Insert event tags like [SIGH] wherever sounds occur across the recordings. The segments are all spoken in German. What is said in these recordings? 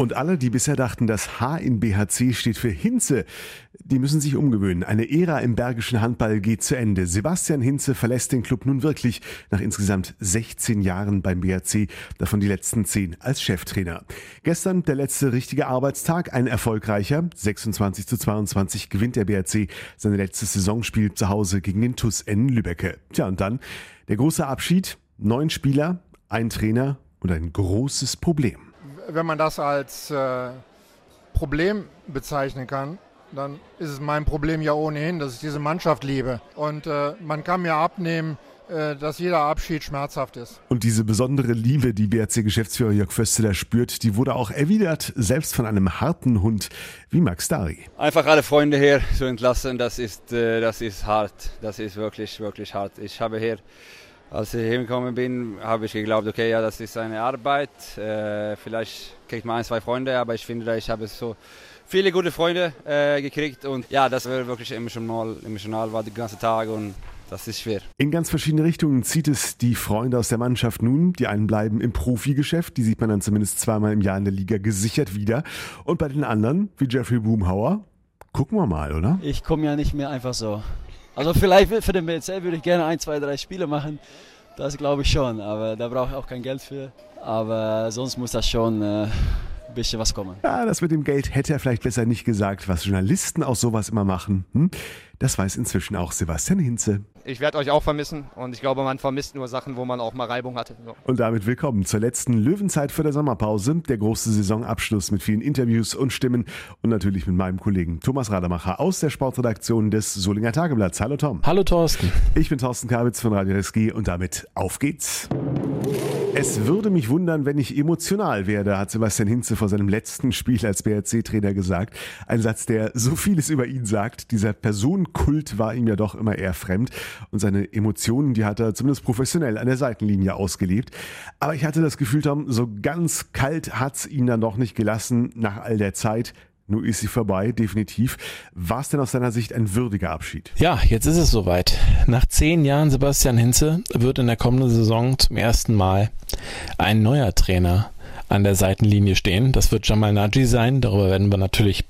Und alle, die bisher dachten, das H in BHC steht für Hinze, die müssen sich umgewöhnen. Eine Ära im bergischen Handball geht zu Ende. Sebastian Hinze verlässt den Club nun wirklich nach insgesamt 16 Jahren beim BHC, davon die letzten 10 als Cheftrainer. Gestern der letzte richtige Arbeitstag, ein erfolgreicher. 26 zu 22 gewinnt der BHC sein letztes Saisonspiel zu Hause gegen den TUS N Lübecke. Tja, und dann der große Abschied. Neun Spieler, ein Trainer und ein großes Problem wenn man das als äh, Problem bezeichnen kann, dann ist es mein Problem ja ohnehin, dass ich diese Mannschaft liebe. Und äh, man kann mir abnehmen, äh, dass jeder Abschied schmerzhaft ist. Und diese besondere Liebe, die BRC-Geschäftsführer Jörg Fösteler spürt, die wurde auch erwidert, selbst von einem harten Hund wie Max Dari. Einfach alle Freunde hier zu entlassen, das ist, äh, das ist hart. Das ist wirklich, wirklich hart. Ich habe hier als ich hingekommen bin, habe ich geglaubt, okay, ja, das ist eine Arbeit. Äh, vielleicht kriegt man ein, zwei Freunde, aber ich finde, ich habe so viele gute Freunde äh, gekriegt und ja, das war wirklich emotional, emotional war den ganzen Tag und das ist schwer. In ganz verschiedene Richtungen zieht es die Freunde aus der Mannschaft nun. Die einen bleiben im Profigeschäft, die sieht man dann zumindest zweimal im Jahr in der Liga gesichert wieder. Und bei den anderen, wie Jeffrey Boomhauer, gucken wir mal, oder? Ich komme ja nicht mehr einfach so. Also vielleicht für den BCL würde ich gerne ein, zwei, drei Spiele machen. Das glaube ich schon, aber da brauche ich auch kein Geld für. Aber sonst muss das schon äh, ein bisschen was kommen. Ja, das mit dem Geld hätte er vielleicht besser nicht gesagt, was Journalisten aus sowas immer machen. Hm? Das weiß inzwischen auch Sebastian Hinze. Ich werde euch auch vermissen und ich glaube, man vermisst nur Sachen, wo man auch mal Reibung hatte. So. Und damit willkommen zur letzten Löwenzeit für der Sommerpause, der große Saisonabschluss mit vielen Interviews und Stimmen und natürlich mit meinem Kollegen Thomas Rademacher aus der Sportredaktion des Solinger Tageblatts. Hallo Tom. Hallo Thorsten. Ich bin Thorsten Kabitz von Radio SG und damit auf geht's. Es würde mich wundern, wenn ich emotional werde, hat Sebastian Hinze vor seinem letzten Spiel als BRC-Trainer gesagt. Ein Satz, der so vieles über ihn sagt. Dieser Personenkult war ihm ja doch immer eher fremd und seine Emotionen, die hat er zumindest professionell an der Seitenlinie ausgelebt. Aber ich hatte das Gefühl, Tom, so ganz kalt hat's ihn dann doch nicht gelassen nach all der Zeit. Nun ist sie vorbei, definitiv. War es denn aus deiner Sicht ein würdiger Abschied? Ja, jetzt ist es soweit. Nach zehn Jahren Sebastian Hinze wird in der kommenden Saison zum ersten Mal ein neuer Trainer an der Seitenlinie stehen. Das wird Jamal Naji sein. Darüber werden wir natürlich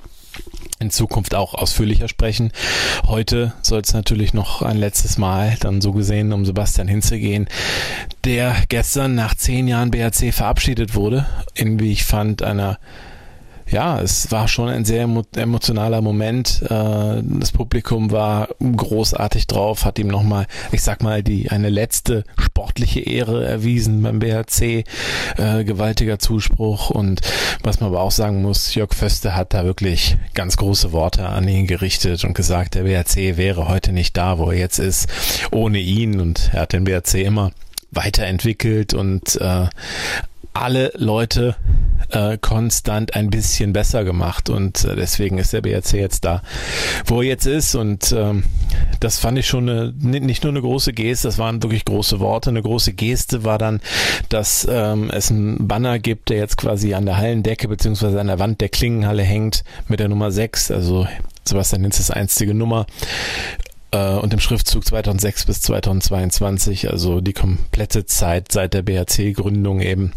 in Zukunft auch ausführlicher sprechen. Heute soll es natürlich noch ein letztes Mal dann so gesehen um Sebastian Hinze gehen, der gestern nach zehn Jahren BRC verabschiedet wurde, in wie ich fand einer ja, es war schon ein sehr emotionaler Moment. Äh, das Publikum war großartig drauf, hat ihm nochmal, ich sag mal, die eine letzte sportliche Ehre erwiesen beim BHC. Äh, gewaltiger Zuspruch und was man aber auch sagen muss, Jörg Föste hat da wirklich ganz große Worte an ihn gerichtet und gesagt, der BHC wäre heute nicht da, wo er jetzt ist, ohne ihn und er hat den BHC immer weiterentwickelt und äh, alle Leute äh, konstant ein bisschen besser gemacht. Und äh, deswegen ist der BRC jetzt da, wo er jetzt ist. Und ähm, das fand ich schon eine, nicht nur eine große Geste, das waren wirklich große Worte. Eine große Geste war dann, dass ähm, es einen Banner gibt, der jetzt quasi an der Hallendecke beziehungsweise an der Wand der Klingenhalle hängt mit der Nummer 6, also Sebastian Hinz ist einzige Nummer äh, und im Schriftzug 2006 bis 2022, also die komplette Zeit seit der BHC-Gründung eben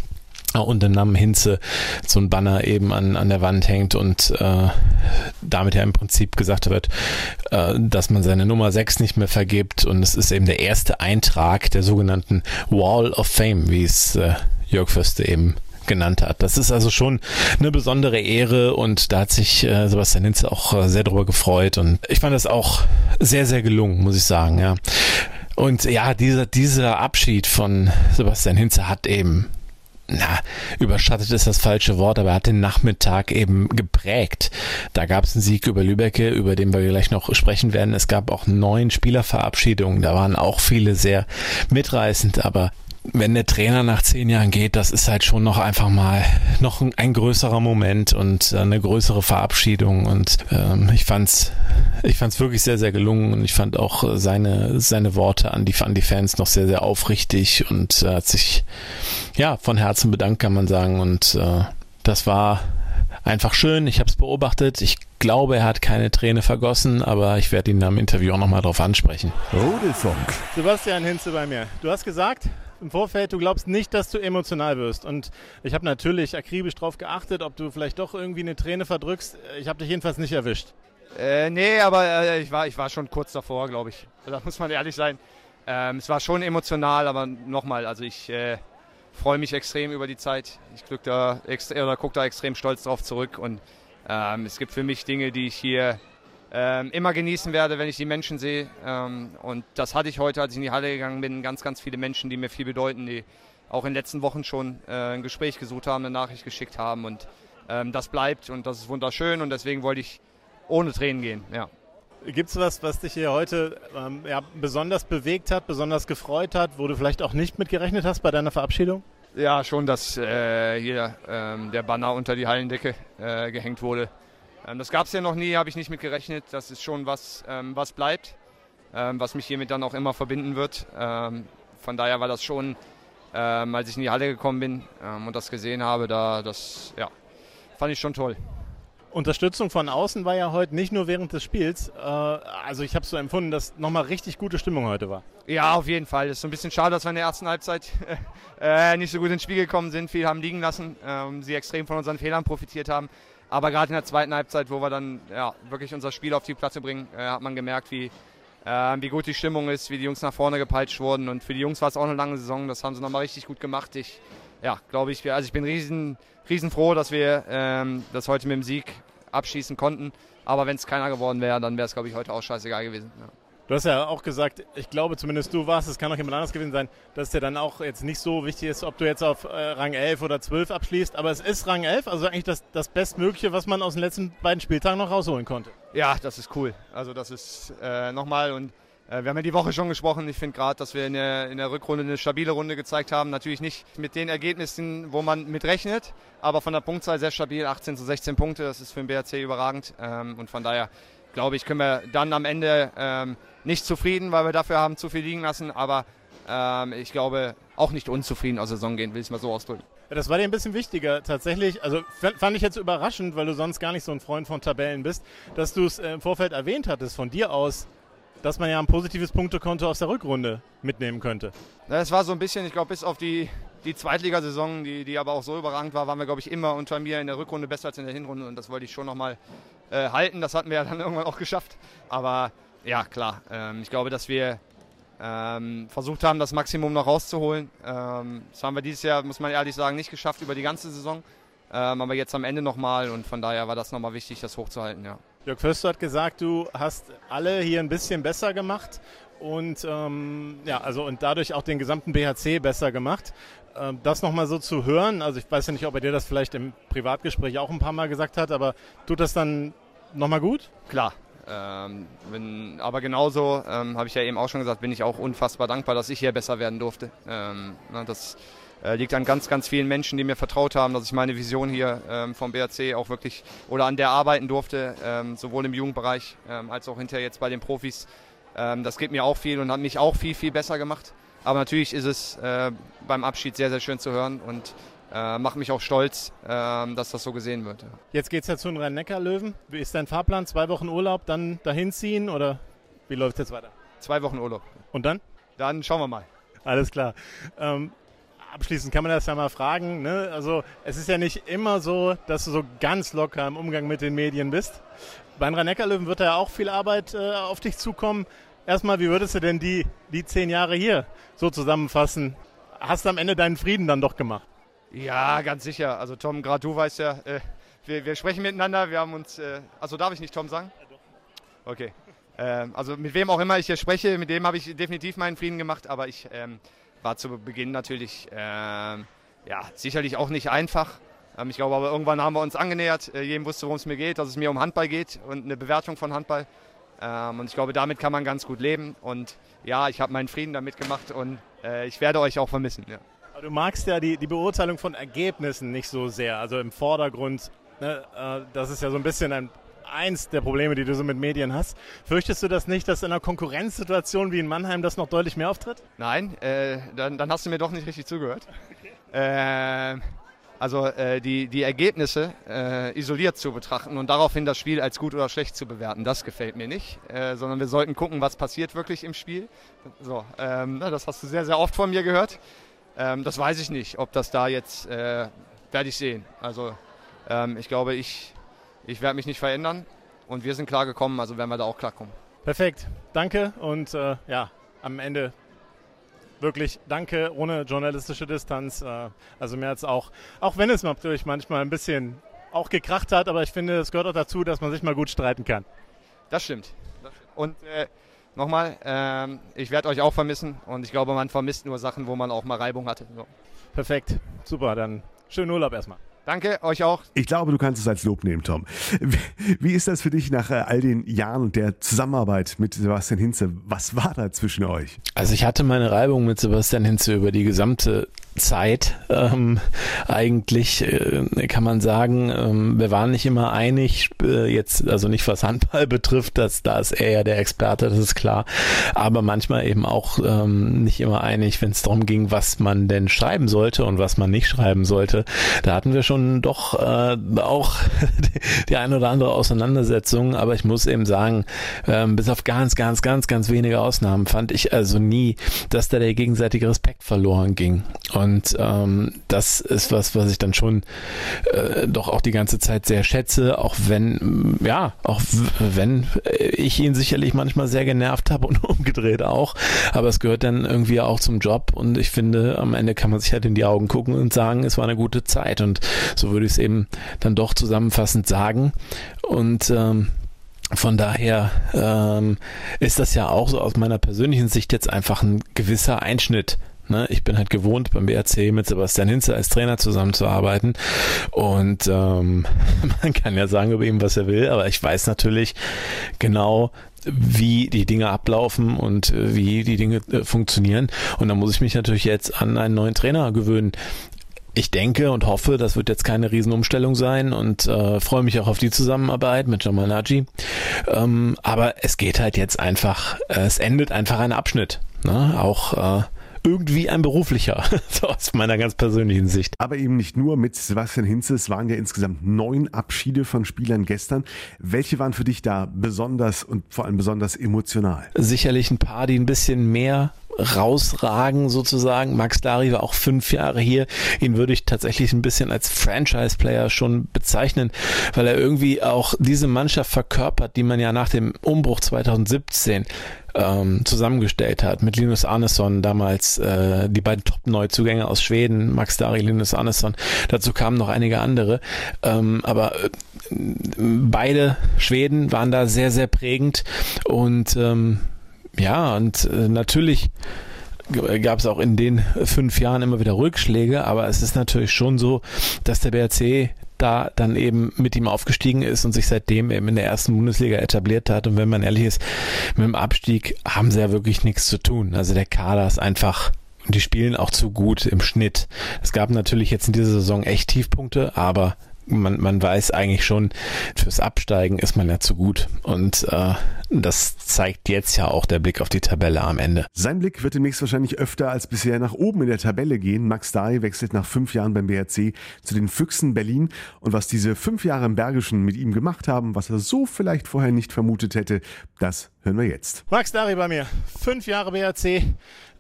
und den Namen Hinze so ein Banner eben an, an der Wand hängt und äh, damit ja im Prinzip gesagt wird, äh, dass man seine Nummer 6 nicht mehr vergibt und es ist eben der erste Eintrag der sogenannten Wall of Fame, wie es äh, Jörg Förste eben genannt hat. Das ist also schon eine besondere Ehre und da hat sich äh, Sebastian Hinze auch äh, sehr darüber gefreut und ich fand das auch sehr, sehr gelungen, muss ich sagen, ja. Und ja, dieser, dieser Abschied von Sebastian Hinze hat eben na, überschattet ist das falsche Wort, aber er hat den Nachmittag eben geprägt. Da gab es einen Sieg über Lübecke, über den wir gleich noch sprechen werden. Es gab auch neun Spielerverabschiedungen, da waren auch viele sehr mitreißend, aber wenn der Trainer nach zehn Jahren geht, das ist halt schon noch einfach mal noch ein, ein größerer Moment und eine größere Verabschiedung. Und ähm, ich fand's, ich fand's wirklich sehr, sehr gelungen und ich fand auch seine seine Worte an die an die Fans noch sehr, sehr aufrichtig und äh, hat sich ja von Herzen bedankt, kann man sagen. Und äh, das war einfach schön. Ich habe es beobachtet. Ich glaube, er hat keine Träne vergossen, aber ich werde ihn am Interview auch nochmal drauf ansprechen. Rudelfunk. Sebastian Hinze bei mir. Du hast gesagt, im Vorfeld, du glaubst nicht, dass du emotional wirst. Und ich habe natürlich akribisch darauf geachtet, ob du vielleicht doch irgendwie eine Träne verdrückst. Ich habe dich jedenfalls nicht erwischt. Äh, nee, aber äh, ich, war, ich war schon kurz davor, glaube ich. [LAUGHS] Da muss man ehrlich sein. Ähm, es war schon emotional, aber nochmal, also ich äh, freue mich extrem über die Zeit. Ich da gucke da extrem stolz drauf zurück und ähm, es gibt für mich Dinge, die ich hier ähm, immer genießen werde, wenn ich die Menschen sehe. Ähm, und das hatte ich heute, als ich in die Halle gegangen bin. Ganz, ganz viele Menschen, die mir viel bedeuten, die auch in den letzten Wochen schon äh, ein Gespräch gesucht haben, eine Nachricht geschickt haben. Und ähm, das bleibt und das ist wunderschön und deswegen wollte ich ohne Tränen gehen. Ja. Gibt es was, was dich hier heute ähm, ja, besonders bewegt hat, besonders gefreut hat, wo du vielleicht auch nicht mitgerechnet hast bei deiner Verabschiedung? Ja, schon, dass äh, hier ähm, der Banner unter die Hallendecke äh, gehängt wurde. Ähm, das gab es ja noch nie, habe ich nicht mit gerechnet. Das ist schon was, ähm, was bleibt, ähm, was mich hiermit dann auch immer verbinden wird. Von daher war das schon, als ich in die Halle gekommen bin und das gesehen habe, da das ja, fand ich schon toll. Unterstützung von außen war ja heute nicht nur während des Spiels. Äh, also ich habe so empfunden, dass nochmal richtig gute Stimmung heute war. Ja, auf jeden Fall. Es ist so ein bisschen schade, dass wir in der ersten Halbzeit [LAUGHS] äh, nicht so gut ins Spiel gekommen sind. Viel haben liegen lassen. Sie extrem von unseren Fehlern profitiert haben. Aber gerade in der zweiten Halbzeit, wo wir dann ja, wirklich unser Spiel auf die Platte bringen, äh, hat man gemerkt, wie, äh, wie gut die Stimmung ist, wie die Jungs nach vorne gepeitscht wurden. Und für die Jungs war es auch eine lange Saison. Das haben sie nochmal richtig gut gemacht. Ich, ja, glaube ich, also ich bin riesen, riesen dass wir ähm, das heute mit dem Sieg abschließen konnten. Aber wenn es keiner geworden wäre, dann wäre es, glaube ich, heute auch scheißegal gewesen. Ja. Du hast ja auch gesagt, ich glaube zumindest du warst, es kann auch jemand anderes gewesen sein, dass es dir dann auch jetzt nicht so wichtig ist, ob du jetzt auf äh, Rang 11 oder 12 abschließt, aber es ist Rang 11, also eigentlich das, das Bestmögliche, was man aus den letzten beiden Spieltagen noch rausholen konnte. Ja, das ist cool. Also das ist äh, nochmal und äh, wir haben ja die Woche schon gesprochen. Ich finde gerade, dass wir in der, in der Rückrunde eine stabile Runde gezeigt haben. Natürlich nicht mit den Ergebnissen, wo man mit rechnet, aber von der Punktzahl sehr stabil. 18 zu 16 Punkte, das ist für den BRC überragend. Ähm, und von daher glaube ich, können wir dann am Ende ähm, nicht zufrieden, weil wir dafür haben zu viel liegen lassen, aber ähm, ich glaube auch nicht unzufrieden aus der Saison gehen, will ich es mal so ausdrücken. Ja, das war dir ein bisschen wichtiger tatsächlich. Also fand ich jetzt überraschend, weil du sonst gar nicht so ein Freund von Tabellen bist, dass du es äh, im Vorfeld erwähnt hattest von dir aus, dass man ja ein positives Punktekonto aus der Rückrunde mitnehmen könnte. Es war so ein bisschen, ich glaube, bis auf die, die Zweitligasaison, die, die aber auch so überragend war, waren wir, glaube ich, immer unter mir in der Rückrunde besser als in der Hinrunde und das wollte ich schon nochmal äh, halten. Das hatten wir ja dann irgendwann auch geschafft. Aber ja, klar. Ähm, ich glaube, dass wir ähm, versucht haben, das Maximum noch rauszuholen. Ähm, das haben wir dieses Jahr, muss man ehrlich sagen, nicht geschafft über die ganze Saison. Ähm, aber jetzt am Ende nochmal und von daher war das nochmal wichtig, das hochzuhalten. Ja. Jörg Förster hat gesagt, du hast alle hier ein bisschen besser gemacht und ähm, ja, also und dadurch auch den gesamten BHC besser gemacht. Ähm, das nochmal so zu hören, also ich weiß ja nicht, ob er dir das vielleicht im Privatgespräch auch ein paar Mal gesagt hat, aber tut das dann nochmal gut? Klar, ähm, bin, aber genauso, ähm, habe ich ja eben auch schon gesagt, bin ich auch unfassbar dankbar, dass ich hier besser werden durfte. Ähm, na, das äh, liegt an ganz, ganz vielen Menschen, die mir vertraut haben, dass ich meine Vision hier ähm, vom BRC auch wirklich oder an der arbeiten durfte, ähm, sowohl im Jugendbereich ähm, als auch hinterher jetzt bei den Profis. das gibt mir auch viel und hat mich auch viel, viel besser gemacht. Aber natürlich ist es äh, beim Abschied sehr, sehr schön zu hören und äh, macht mich auch stolz, äh, dass das so gesehen wird. Jetzt geht es ja zu den Rhein-Neckar-Löwen. Wie ist dein Fahrplan? Zwei Wochen Urlaub, dann dahin ziehen oder wie läuft es jetzt weiter? Zwei Wochen Urlaub. Und dann? Dann schauen wir mal. Alles klar. Ähm, abschließend kann man das ja mal fragen. Ne? Also es ist ja nicht immer so, dass du so ganz locker im Umgang mit den Medien bist. Bei den Rhein-Neckar-Löwen wird da ja auch viel Arbeit äh, auf dich zukommen. Erstmal, wie würdest du denn die, die zehn Jahre hier so zusammenfassen? Hast du am Ende deinen Frieden dann doch gemacht? Ja, ganz sicher. Also Tom, gerade du weißt ja, äh, wir, wir, sprechen miteinander. Wir haben uns, äh, also darf ich nicht Tom sagen? Ja, doch. Okay. Ähm, also mit wem auch immer ich hier spreche, mit dem habe ich definitiv meinen Frieden gemacht. Aber ich ähm, war zu Beginn natürlich, ähm, ja, sicherlich auch nicht einfach. Ähm, ich glaube aber irgendwann haben wir uns angenähert. Äh, jedem wusste, worum es mir geht, dass es mir um Handball geht und eine Bewertung von Handball. Ähm, und ich glaube, damit kann man ganz gut leben. Und ja, ich habe meinen Frieden damit gemacht und äh, ich werde euch auch vermissen. Ja. Du magst ja die, die Beurteilung von Ergebnissen nicht so sehr, also im Vordergrund. Ne, äh, das ist ja so ein bisschen ein, eins der Probleme, die du so mit Medien hast. Fürchtest du das nicht, dass in einer Konkurrenzsituation wie in Mannheim das noch deutlich mehr auftritt? Nein, äh, dann, dann, hast du mir doch nicht richtig zugehört. Okay. Äh, Also äh, die, die Ergebnisse äh, isoliert zu betrachten und daraufhin das Spiel als gut oder schlecht zu bewerten, das gefällt mir nicht. Äh, sondern wir sollten gucken, was passiert wirklich im Spiel. So, ähm, das hast du sehr, sehr oft von mir gehört. Ähm, das weiß ich nicht, ob das da jetzt, äh, werde ich sehen. Also ähm, ich glaube, ich, ich werde mich nicht verändern und wir sind klar gekommen, also werden wir da auch klarkommen. Perfekt, danke und äh, ja, am Ende wirklich danke, ohne journalistische Distanz. Äh, also mir hat es auch, auch wenn es natürlich manchmal ein bisschen auch gekracht hat, aber ich finde, es gehört auch dazu, dass man sich mal gut streiten kann. Das stimmt. Und äh, nochmal, äh, ich werde euch auch vermissen und ich glaube, man vermisst nur Sachen, wo man auch mal Reibung hatte. So. Perfekt, super, dann schönen Urlaub erstmal. Danke, euch auch. Ich glaube, du kannst es als Lob nehmen, Tom. Wie ist das für dich nach äh, all den Jahren und der Zusammenarbeit mit Sebastian Hinze? Was war da zwischen euch? Also ich hatte meine Reibung mit Sebastian Hinze über die gesamte Zeit ähm, eigentlich äh, kann man sagen, ähm, wir waren nicht immer einig, äh, jetzt also nicht was Handball [LAUGHS] betrifft, dass da ist er ja der Experte, das ist klar, aber manchmal eben auch ähm, nicht immer einig, wenn es darum ging, was man denn schreiben sollte und was man nicht schreiben sollte. Da hatten wir schon doch äh, auch [LAUGHS] die ein oder andere Auseinandersetzung, aber ich muss eben sagen, ähm, bis auf ganz, ganz, ganz, ganz wenige Ausnahmen fand ich also nie, dass da der gegenseitige Respekt verloren ging. Und ähm, das ist was, was ich dann schon äh, doch auch die ganze Zeit sehr schätze, auch wenn, ja, auch wenn ich ihn sicherlich manchmal sehr genervt habe und [LAUGHS] umgedreht auch. Aber es gehört dann irgendwie auch zum Job und ich finde, am Ende kann man sich halt in die Augen gucken und sagen, es war eine gute Zeit. Und so würde ich es eben dann doch zusammenfassend sagen. Und ähm, von daher ähm, ist das ja auch so aus meiner persönlichen Sicht jetzt einfach ein gewisser Einschnitt Ne? Ich bin halt gewohnt, beim BRC mit Sebastian Hinze als Trainer zusammenzuarbeiten. Und ähm, [LAUGHS] man kann ja sagen über ihn, was er will, aber ich weiß natürlich genau, wie die Dinge ablaufen und äh, wie die Dinge äh, funktionieren. Und da muss ich mich natürlich jetzt an einen neuen Trainer gewöhnen. Ich denke und hoffe, das wird jetzt keine Riesenumstellung sein und äh, freue mich auch auf die Zusammenarbeit mit Jamal Naji. Ähm, aber es geht halt jetzt einfach, äh, es endet einfach ein Abschnitt. Ne? Auch äh, irgendwie ein beruflicher, [LAUGHS] so aus meiner ganz persönlichen Sicht. Aber eben nicht nur mit Sebastian Hinze, es waren ja insgesamt neun Abschiede von Spielern gestern. Welche waren für dich da besonders und vor allem besonders emotional? Sicherlich ein paar, die ein bisschen mehr rausragen sozusagen. Max Dari war auch fünf Jahre hier. Ihn würde ich tatsächlich ein bisschen als Franchise-Player schon bezeichnen, weil er irgendwie auch diese Mannschaft verkörpert, die man ja nach dem Umbruch 2017 ähm, zusammengestellt hat. Mit Linus Arneson damals äh, die beiden Top-Neuzugänge aus Schweden, Max Dari, Linus Arneson. Dazu kamen noch einige andere. Ähm, aber äh, beide Schweden waren da sehr, sehr prägend und ähm, ja, und äh, natürlich gab es auch in den fünf Jahren immer wieder Rückschläge, aber es ist natürlich schon so, dass der BRC da dann eben mit ihm aufgestiegen ist und sich seitdem eben in der ersten Bundesliga etabliert hat. Und wenn man ehrlich ist, mit dem Abstieg haben sie ja wirklich nichts zu tun. Also der Kader ist einfach und die spielen auch zu gut im Schnitt. Es gab natürlich jetzt in dieser Saison echt Tiefpunkte, aber man, man weiß eigentlich schon, fürs Absteigen ist man ja zu gut. Und äh, das zeigt jetzt ja auch der Blick auf die Tabelle am Ende. Sein Blick wird demnächst wahrscheinlich öfter als bisher nach oben in der Tabelle gehen. Max Dahi wechselt nach fünf Jahren beim BRC zu den Füchsen Berlin. Und was diese fünf Jahre im Bergischen mit ihm gemacht haben, was er so vielleicht vorher nicht vermutet hätte, das hören wir jetzt. Max Dari bei mir. Fünf Jahre BRC.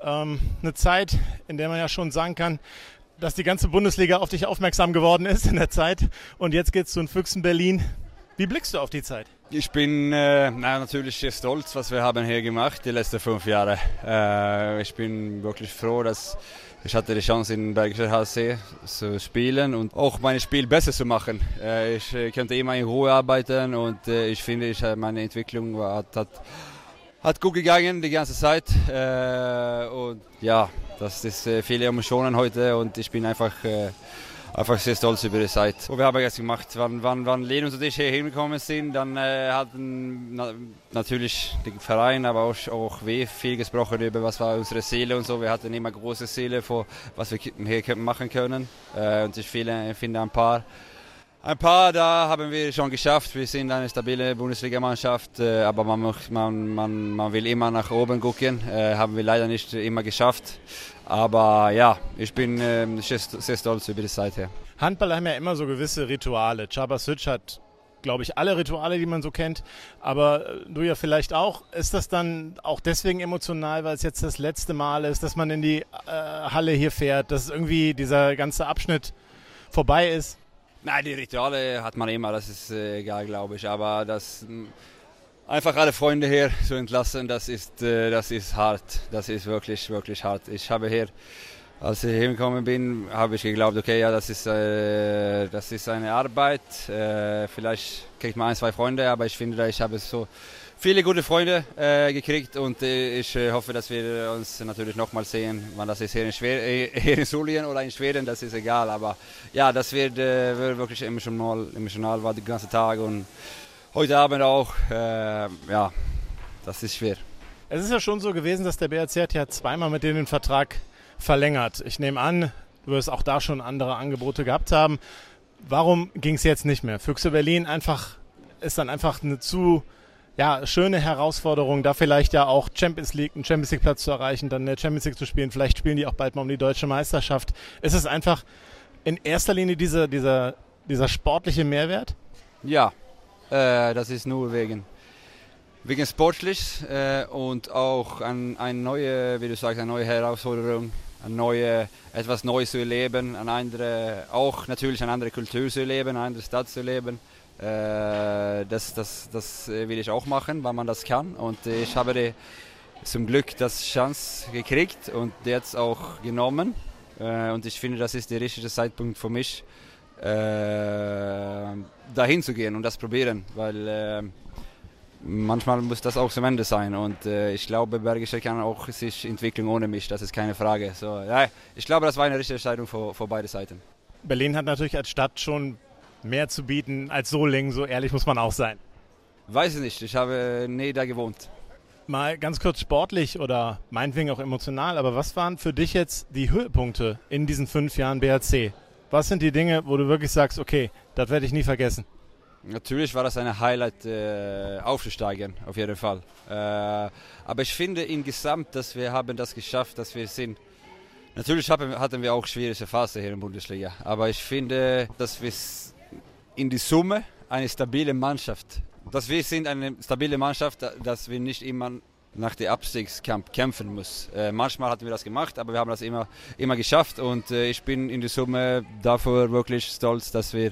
Ähm, eine Zeit, in der man ja schon sagen kann, dass die ganze Bundesliga auf dich aufmerksam geworden ist in der Zeit. Und jetzt geht's zu den Füchsen Berlin. Wie blickst du auf die Zeit? Ich bin äh, na, natürlich stolz, was wir haben hier gemacht die letzten fünf Jahre. Äh, ich bin wirklich froh, dass ich hatte die Chance in Bergischer HC zu spielen und auch mein Spiel besser zu machen. Äh, ich äh, konnte immer in Ruhe arbeiten und äh, ich finde, ich, meine Entwicklung hat, hat, hat gut gegangen die ganze Zeit. Äh, und ja, das ist äh, viele Emotionen heute und ich bin einfach, äh, einfach sehr stolz über die Zeit. Und wir haben jetzt gemacht, wann, wann, wann Lenus und ich hier hingekommen sind, dann äh, hatten na, natürlich den Verein, aber auch, auch wir viel gesprochen über was war unsere Seele und so. Wir hatten immer große Seele vor, was wir hier machen können. Äh, und ich finde ein paar ein paar da haben wir schon geschafft. Wir sind eine stabile Bundesligamannschaft, äh, aber man, man, man, man will immer nach oben gucken. Äh, haben wir leider nicht immer geschafft. Aber ja, ich bin äh, sehr stolz über die Seite. Handballer haben ja immer so gewisse Rituale. Chabasic hat, glaube ich, alle Rituale, die man so kennt. Aber äh, du ja vielleicht auch. Ist das dann auch deswegen emotional, weil es jetzt das letzte Mal ist, dass man in die äh, Halle hier fährt, dass irgendwie dieser ganze Abschnitt vorbei ist? Nein, die Rituale hat man immer, das ist äh, egal, glaube ich. Aber das einfach alle Freunde hier zu entlassen, das ist, äh, das ist hart. Das ist wirklich, wirklich hart. Ich habe hier als ich hingekommen bin, habe ich geglaubt, okay, ja, das ist, äh, das ist eine Arbeit. Vielleicht kriegt man ein, zwei Freunde, aber ich finde, ich habe so viele gute Freunde äh, gekriegt und äh, ich äh, hoffe, dass wir uns natürlich nochmal sehen. Wann das ist hier in, Schweden, äh, hier in Solien oder in Schweden, das ist egal. Aber ja, das wird, wird wirklich emotional, emotional war den ganzen Tag und heute Abend auch. ja, das ist schwer. Es ist ja schon so gewesen, dass der BRC ja zweimal mit denen den Vertrag verlängert. Ich nehme an, du wirst auch da schon andere Angebote gehabt haben. Warum ging es jetzt nicht mehr? Füchse Berlin einfach ist dann einfach eine zu ja, schöne Herausforderung, da vielleicht ja auch Champions League, einen Champions League Platz zu erreichen, dann eine Champions League zu spielen. Vielleicht spielen die auch bald mal um die deutsche Meisterschaft. Ist es einfach in erster Linie dieser, dieser, dieser sportliche Mehrwert? Ja, äh, das ist nur wegen wegen sportlich äh, und auch ein, eine neue, wie du sagst, eine neue Herausforderung, eine neue, etwas Neues zu erleben, eine andere, auch natürlich eine andere Kultur zu erleben, eine andere Stadt zu erleben. Äh, das, das, das will ich auch machen, weil man das kann und ich habe die, zum Glück das Chance gekriegt und jetzt auch genommen äh, und ich finde, das ist der richtige Zeitpunkt für mich, äh, dahin zu gehen und das probieren, weil manchmal muss das auch zum Ende sein und äh, ich glaube, Bergische kann auch sich entwickeln ohne mich, das ist keine Frage. So, ja, ich glaube, das war eine richtige Entscheidung für, für beide Seiten. Berlin hat natürlich als Stadt schon mehr zu bieten als Solingen, so ehrlich muss man auch sein. Weiß ich nicht, ich habe nie da gewohnt. Mal ganz kurz sportlich oder meinetwegen auch emotional, aber was waren für dich jetzt die Höhepunkte in diesen fünf Jahren BRC? Was sind die Dinge, wo du wirklich sagst, okay, das werde ich nie vergessen? Natürlich war das ein Highlight äh, aufzusteigen, auf jeden Fall. Äh, aber ich finde insgesamt, dass wir haben das geschafft, dass wir sind. Natürlich hatten wir auch schwierige Phase hier in der Bundesliga, aber ich finde, dass wir in die Summe eine stabile Mannschaft, dass wir sind eine stabile Mannschaft, dass wir nicht immer nach dem Abstiegskampf kämpfen müssen. Äh, manchmal hatten wir das gemacht, aber wir haben das immer, immer geschafft und äh, ich bin in die Summe dafür wirklich stolz, dass wir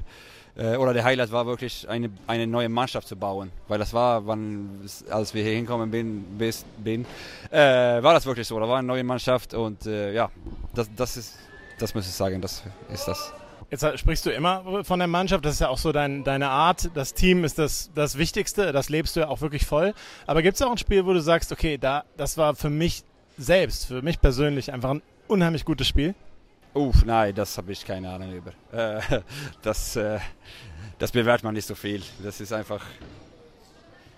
äh, oder der Highlight war wirklich eine, eine neue Mannschaft zu bauen. Weil das war, wann, als wir hier hinkommen bin, bis, bin äh, war das wirklich so. Da war eine neue Mannschaft und äh, ja, das, das ist, das muss ich sagen, das ist das. Jetzt sprichst du immer von der Mannschaft, das ist ja auch so dein, deine Art. Das Team ist das, das Wichtigste, das lebst du ja auch wirklich voll. Aber gibt es auch ein Spiel, wo du sagst, okay, da, das war für mich selbst, für mich persönlich einfach ein unheimlich gutes Spiel? Uff, nein, das habe ich keine Ahnung über. [LAUGHS] Äh, das, äh, das bewertet man nicht so viel. Das ist einfach,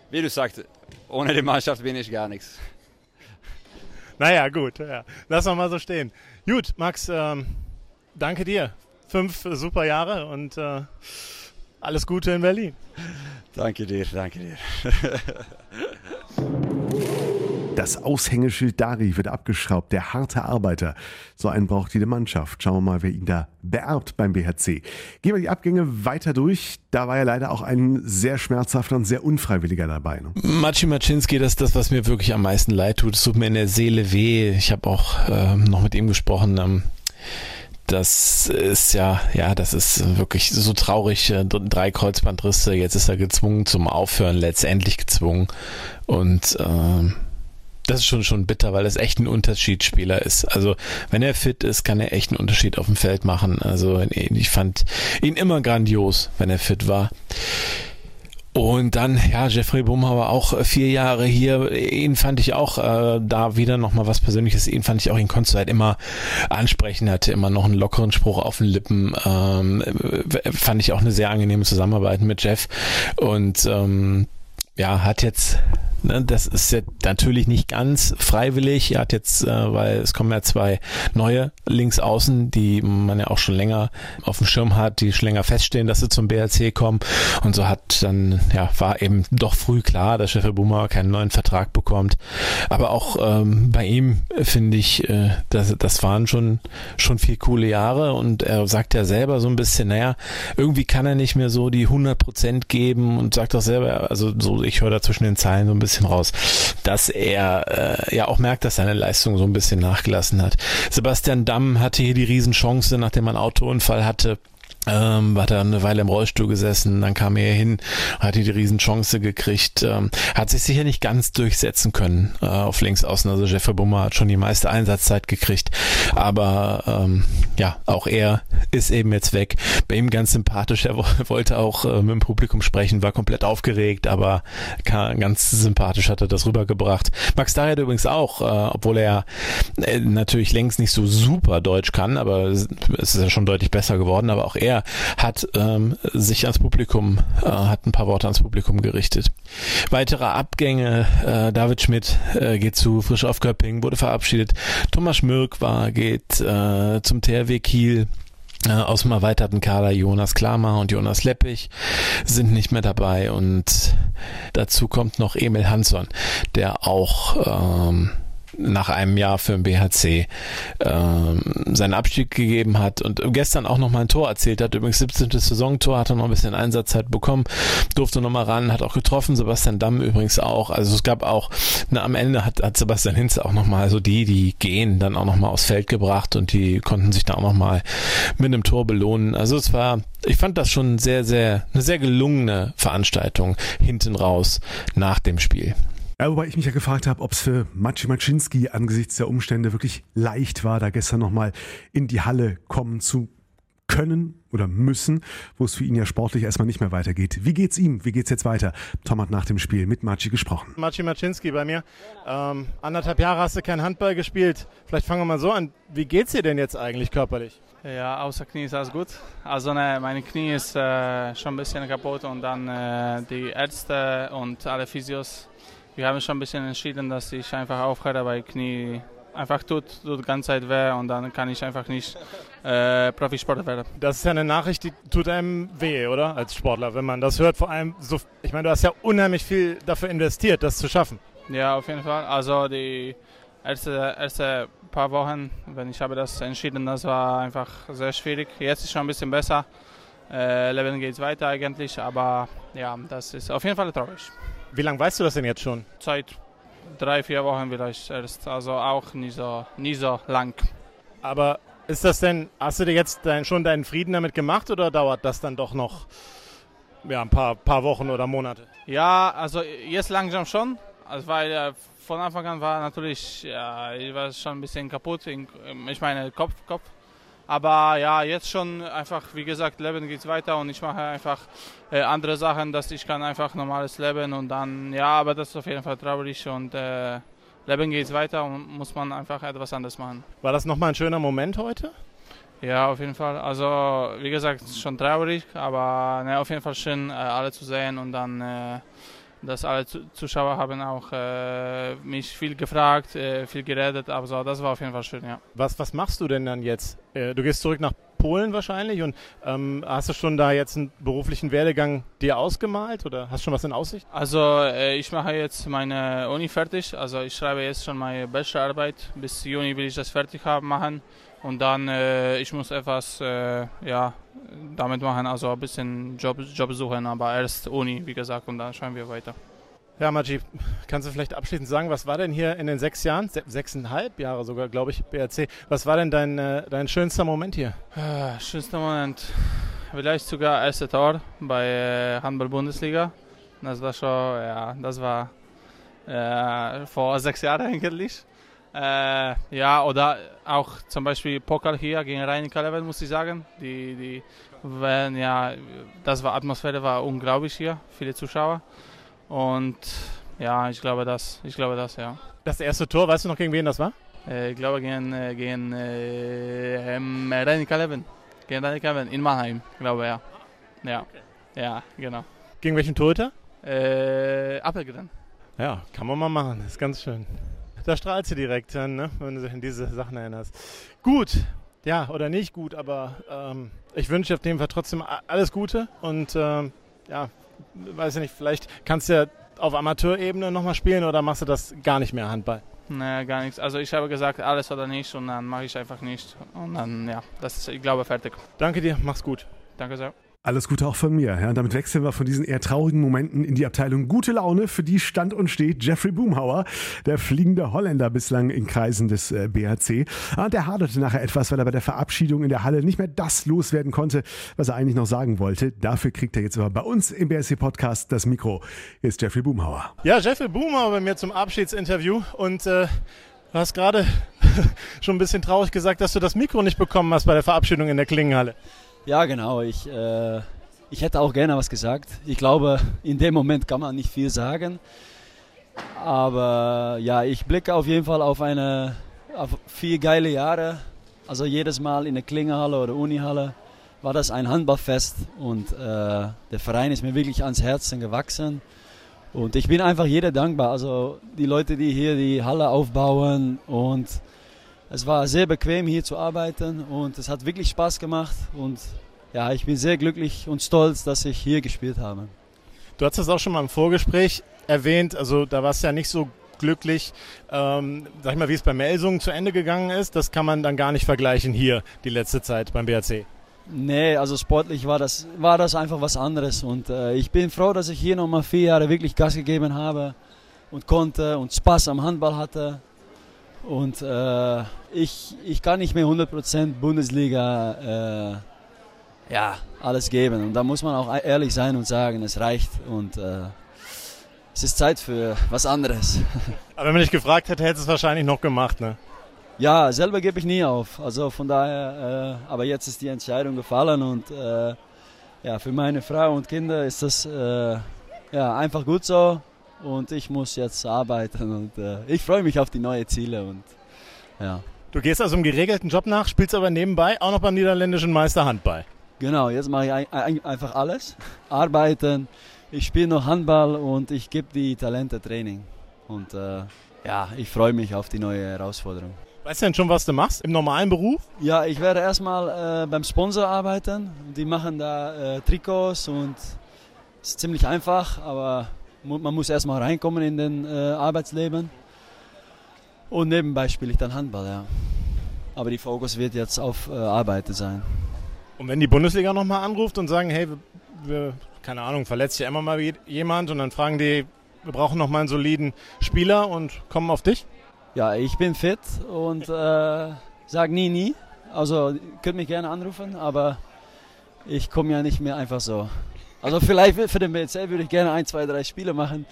wie du sagst, ohne die Mannschaft bin ich gar nichts. Naja, gut, ja. lass wir mal so stehen. Gut, Max, ähm, danke dir. Fünf super Jahre und äh, alles Gute in Berlin. Danke dir, danke dir. [LAUGHS] Das Aushängeschild Dari wird abgeschraubt. Der harte Arbeiter. So einen braucht jede Mannschaft. Schauen wir mal, wer ihn da beerbt beim BHC. Gehen wir die Abgänge weiter durch. Da war ja leider auch ein sehr schmerzhafter und sehr unfreiwilliger dabei. Ne? Maciej Maczynski, das ist das, was mir wirklich am meisten leid tut. Es tut mir in der Seele weh. Ich habe auch ähm, noch mit ihm gesprochen. Ähm, das ist ja, ja, das ist wirklich so traurig. Äh, drei Kreuzbandrisse, jetzt ist er gezwungen zum Aufhören, letztendlich gezwungen. Und ähm, das ist schon, schon bitter, weil es echt ein Unterschiedsspieler ist. Also, wenn er fit ist, kann er echt einen Unterschied auf dem Feld machen. Also, ich fand ihn immer grandios, wenn er fit war. Und dann, ja, Jeffrey Bumhauer auch vier Jahre hier. Ihn fand ich auch äh, da wieder nochmal was Persönliches. Ihn fand ich auch, ihn konntest du halt immer ansprechen, hatte immer noch einen lockeren Spruch auf den Lippen. Ähm, fand ich auch eine sehr angenehme Zusammenarbeit mit Jeff. Und ähm, ja, hat jetzt das ist ja natürlich nicht ganz freiwillig. Er hat jetzt, äh, weil es kommen ja zwei neue Linksaußen, die man ja auch schon länger auf dem Schirm hat, die schon länger feststehen, dass sie zum BRC kommen. Und so hat dann, ja, war eben doch früh klar, dass Chef Boomer keinen neuen Vertrag bekommt. Aber auch ähm, bei ihm finde ich, äh, das, das waren schon, schon vier coole Jahre und er sagt ja selber so ein bisschen, naja, irgendwie kann er nicht mehr so die 100 Prozent geben und sagt auch selber, also so, ich höre da zwischen den Zeilen so ein bisschen raus, dass er äh, ja auch merkt, dass seine Leistung so ein bisschen nachgelassen hat. Sebastian Damm hatte hier die Riesenchance, nachdem er einen Autounfall hatte, ähm, hat er eine Weile im Rollstuhl gesessen, dann kam er hin, hat die Riesenchance gekriegt, ähm, hat sich sicher nicht ganz durchsetzen können äh, auf links außen. Also Jeffrey Bummer hat schon die meiste Einsatzzeit gekriegt, aber ähm, ja, auch er ist eben jetzt weg. Bei ihm ganz sympathisch, er [LAUGHS] wollte auch äh, mit dem Publikum sprechen, war komplett aufgeregt, aber ganz sympathisch hat er das rübergebracht. Max Dariat übrigens auch, äh, obwohl er äh, natürlich längst nicht so super Deutsch kann, aber es ist ja schon deutlich besser geworden, aber auch er er hat ähm, sich ans Publikum, äh, hat ein paar Worte ans Publikum gerichtet. Weitere Abgänge, äh, David Schmidt äh, geht zu Frisch auf Köpping, wurde verabschiedet. Thomas Schmirk war, geht äh, zum THW Kiel. Äh, aus dem erweiterten Kader Jonas Klammer und Jonas Leppich sind nicht mehr dabei und dazu kommt noch Emil Hansson, der auch ähm, nach einem Jahr für den BHC ähm, seinen Abstieg gegeben hat und gestern auch noch mal ein Tor erzählt hat. Übrigens 17. Saisontor, hat er noch ein bisschen Einsatzzeit bekommen, durfte noch mal ran, hat auch getroffen, Sebastian Damm übrigens auch. Also es gab auch, na, am Ende hat, hat Sebastian Hinz auch noch mal so die, die gehen, dann auch noch mal aufs Feld gebracht und die konnten sich da auch noch mal mit einem Tor belohnen. Also es war, ich fand das schon sehr, sehr, eine sehr gelungene Veranstaltung hinten raus nach dem Spiel. Ja, wobei ich mich ja gefragt habe, ob es für Maciej Maczynski angesichts der Umstände wirklich leicht war, da gestern nochmal in die Halle kommen zu können oder müssen, wo es für ihn ja sportlich erstmal nicht mehr weitergeht. Wie geht's ihm? Wie geht's jetzt weiter? Tom hat nach dem Spiel mit Maci gesprochen. Maci Maczynski bei mir. Ähm, anderthalb Jahre hast du keinen Handball gespielt. Vielleicht fangen wir mal so an. Wie geht's dir denn jetzt eigentlich körperlich? Ja, außer Knie ist alles gut. Also ne, meine Knie ist äh, schon ein bisschen kaputt und dann äh, die Ärzte und alle Physios wir haben schon ein bisschen entschieden, dass ich einfach aufhöre, weil Knie einfach tut, tut die ganze Zeit weh und dann kann ich einfach nicht äh, Profisportler werden. Das ist ja eine Nachricht, die tut einem weh, oder? Als Sportler, wenn man das hört. Vor allem, so, ich meine, du hast ja unheimlich viel dafür investiert, das zu schaffen. Ja, auf jeden Fall. Also die erste, erste paar Wochen, wenn ich habe das entschieden, das war einfach sehr schwierig. Jetzt ist schon ein bisschen besser. Äh, Leben geht weiter eigentlich, aber ja, das ist auf jeden Fall traurig. Wie lange weißt du das denn jetzt schon? Seit drei, vier Wochen vielleicht erst. Also auch nicht so, nie so lang. Aber ist das denn, hast du dir jetzt dein, schon deinen Frieden damit gemacht oder dauert das dann doch noch ja, ein paar, paar Wochen oder Monate? Ja, also jetzt langsam schon. Also weil äh, von Anfang an war natürlich, ja, ich war schon ein bisschen kaputt. Ich meine, Kopf, Kopf. Aber ja, jetzt schon einfach, wie gesagt, Leben geht weiter und ich mache einfach äh, andere Sachen, dass ich kann einfach normales Leben und dann, ja, aber das ist auf jeden Fall traurig und äh, Leben geht weiter und muss man einfach etwas anderes machen. War das nochmal ein schöner Moment heute? Ja, auf jeden Fall. Also, wie gesagt, schon traurig, aber ne, auf jeden Fall schön, äh, alle zu sehen und dann äh, dass alle Zuschauer haben auch äh, mich viel gefragt, äh, viel geredet, aber so, das war auf jeden Fall schön, ja. Was, was machst du denn dann jetzt? Äh, du gehst zurück nach Polen wahrscheinlich und ähm, hast du schon da jetzt einen beruflichen Werdegang dir ausgemalt oder hast du schon was in Aussicht? Also äh, ich mache jetzt meine Uni fertig, also ich schreibe jetzt schon meine Bachelorarbeit, bis Juni will ich das fertig haben machen und dann äh, ich muss etwas äh, ja damit machen, also ein bisschen Job, Job suchen, aber erst Uni, wie gesagt, und dann schauen wir weiter. Ja, Maji, kannst du vielleicht abschließend sagen, was war denn hier in den sechs Jahren, se sechseinhalb Jahre sogar, glaube ich, BRC, was war denn dein, äh, dein schönster Moment hier? Äh, schönster Moment, vielleicht sogar erste Tor bei äh, Handball-Bundesliga. Das war schon, ja, das war äh, vor sechs Jahren [LAUGHS] eigentlich. Äh, ja, oder auch zum Beispiel Pokal hier gegen rhein Level, muss ich sagen. Die, die, wenn, ja, das war Atmosphäre war unglaublich hier, viele Zuschauer. Und ja, ich glaube das, ich glaube das, ja. Das erste Tor, weißt du noch gegen wen das war? Äh, ich glaube gegen, äh, gegen äh, ähm, rhein Level. Gegen rhein Level in Mannheim, glaube ich, ja. Ja, ja, genau. Gegen welchen Torhüter? Äh, Appelgren. Ja, kann man mal machen. Ist ganz schön. Da strahlt sie direkt, ne? wenn du dich an diese Sachen erinnerst. Gut, ja, oder nicht gut, aber ähm, ich wünsche auf jeden Fall trotzdem alles Gute und ähm, ja, weiß ich nicht, vielleicht kannst du ja auf Amateurebene nochmal spielen oder machst du das gar nicht mehr Handball? Nee, gar nichts. Also ich habe gesagt, alles oder nicht und dann mache ich einfach nicht. Und dann, ja, das ist, ich glaube, fertig. Danke dir, mach's gut. Danke sehr. Alles Gute auch von mir. Ja, und damit wechseln wir von diesen eher traurigen Momenten in die Abteilung Gute Laune, für die stand und steht Jeffrey Boomhauer, der fliegende Holländer bislang in Kreisen des äh, BHC. Ah, und der haderte nachher etwas, weil er bei der Verabschiedung in der Halle nicht mehr das loswerden konnte, was er eigentlich noch sagen wollte. Dafür kriegt er jetzt aber bei uns im BHC Podcast das Mikro. Hier ist Jeffrey Boomhauer. Ja, Jeffrey Boomhauer bei mir zum Abschiedsinterview und äh, Du hast gerade [LAUGHS] schon ein bisschen traurig gesagt, dass du das Mikro nicht bekommen hast bei der Verabschiedung in der Klingenhalle. Ja, genau. Ich, äh, ich hätte auch gerne was gesagt. Ich glaube, in dem Moment kann man nicht viel sagen. Aber ja, ich blicke auf jeden Fall auf eine auf vier geile Jahre. Also jedes Mal in der Klingehalle oder Unihalle war das ein Handballfest und äh, der Verein ist mir wirklich ans Herzen gewachsen. Und ich bin einfach jeder dankbar. Also die Leute, die hier die Halle aufbauen und es war sehr bequem hier zu arbeiten und es hat wirklich Spaß gemacht und ja, ich bin sehr glücklich und stolz, dass ich hier gespielt habe. Du hast das auch schon mal im Vorgespräch erwähnt, also da warst du ja nicht so glücklich, ähm, sag ich mal, wie es bei Melsungen zu Ende gegangen ist. Das kann man dann gar nicht vergleichen hier die letzte Zeit beim BRC. Nee, also sportlich war das, war das einfach was anderes. Und äh, ich bin froh, dass ich hier nochmal vier Jahre wirklich Gas gegeben habe und konnte und Spaß am Handball hatte. Und äh, ich, ich kann nicht mehr 100% Bundesliga äh, ja, alles geben. Und da muss man auch ehrlich sein und sagen, es reicht. Und äh, es ist Zeit für was anderes. [LAUGHS] Aber wenn man dich gefragt hätte, hättest du es wahrscheinlich noch gemacht, ne? Ja, selber gebe ich nie auf. Also von daher, äh, aber jetzt ist die Entscheidung gefallen und äh, ja, für meine Frau und Kinder ist das äh, ja, einfach gut so und ich muss jetzt arbeiten und äh, ich freue mich auf die neuen Ziele und ja. Du gehst also im geregelten Job nach, spielst aber nebenbei auch noch beim niederländischen Meister Handball. Genau, jetzt mache ich ein, ein, einfach alles. Arbeiten, ich spiele noch Handball und ich gebe die Talente Training. Und äh, ja, ich freue mich auf die neue Herausforderung. Weißt du denn schon, was du machst im normalen Beruf? Ja, ich werde erstmal äh, beim Sponsor arbeiten. Die machen da äh, Trikots und es ist ziemlich einfach, aber man muss erstmal reinkommen in den äh, Arbeitsleben. Und nebenbei spiele ich dann Handball, ja. Aber die Fokus wird jetzt auf äh, Arbeiten sein. Und wenn die Bundesliga nochmal anruft und sagen, hey, wir, wir, keine Ahnung, verletzt ja immer mal jemand und dann fragen die, wir brauchen nochmal einen soliden Spieler und kommen auf dich? Ja, ich bin fit und äh, sag nie, nie. Also könnt mich gerne anrufen, aber ich komme ja nicht mehr einfach so. Also vielleicht für den BCL würde ich gerne ein, zwei, drei Spiele machen.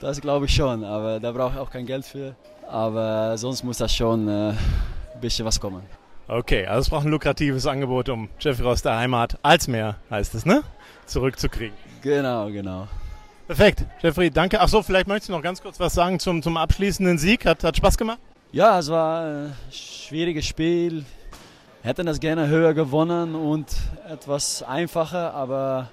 Das glaube ich schon, aber da brauche ich auch kein Geld für. Aber sonst muss das schon äh, ein bisschen was kommen. Okay, also es braucht ein lukratives Angebot, um Jeffrey aus der Heimat als mehr, heißt es, ne? Zurückzukriegen. Genau, genau. Perfekt, Jeffrey, danke. Achso, vielleicht möchtest du noch ganz kurz was sagen zum, zum abschließenden Sieg. Hat, hat Spaß gemacht? Ja, es war ein schwieriges Spiel. Hätten das gerne höher gewonnen und etwas einfacher, aber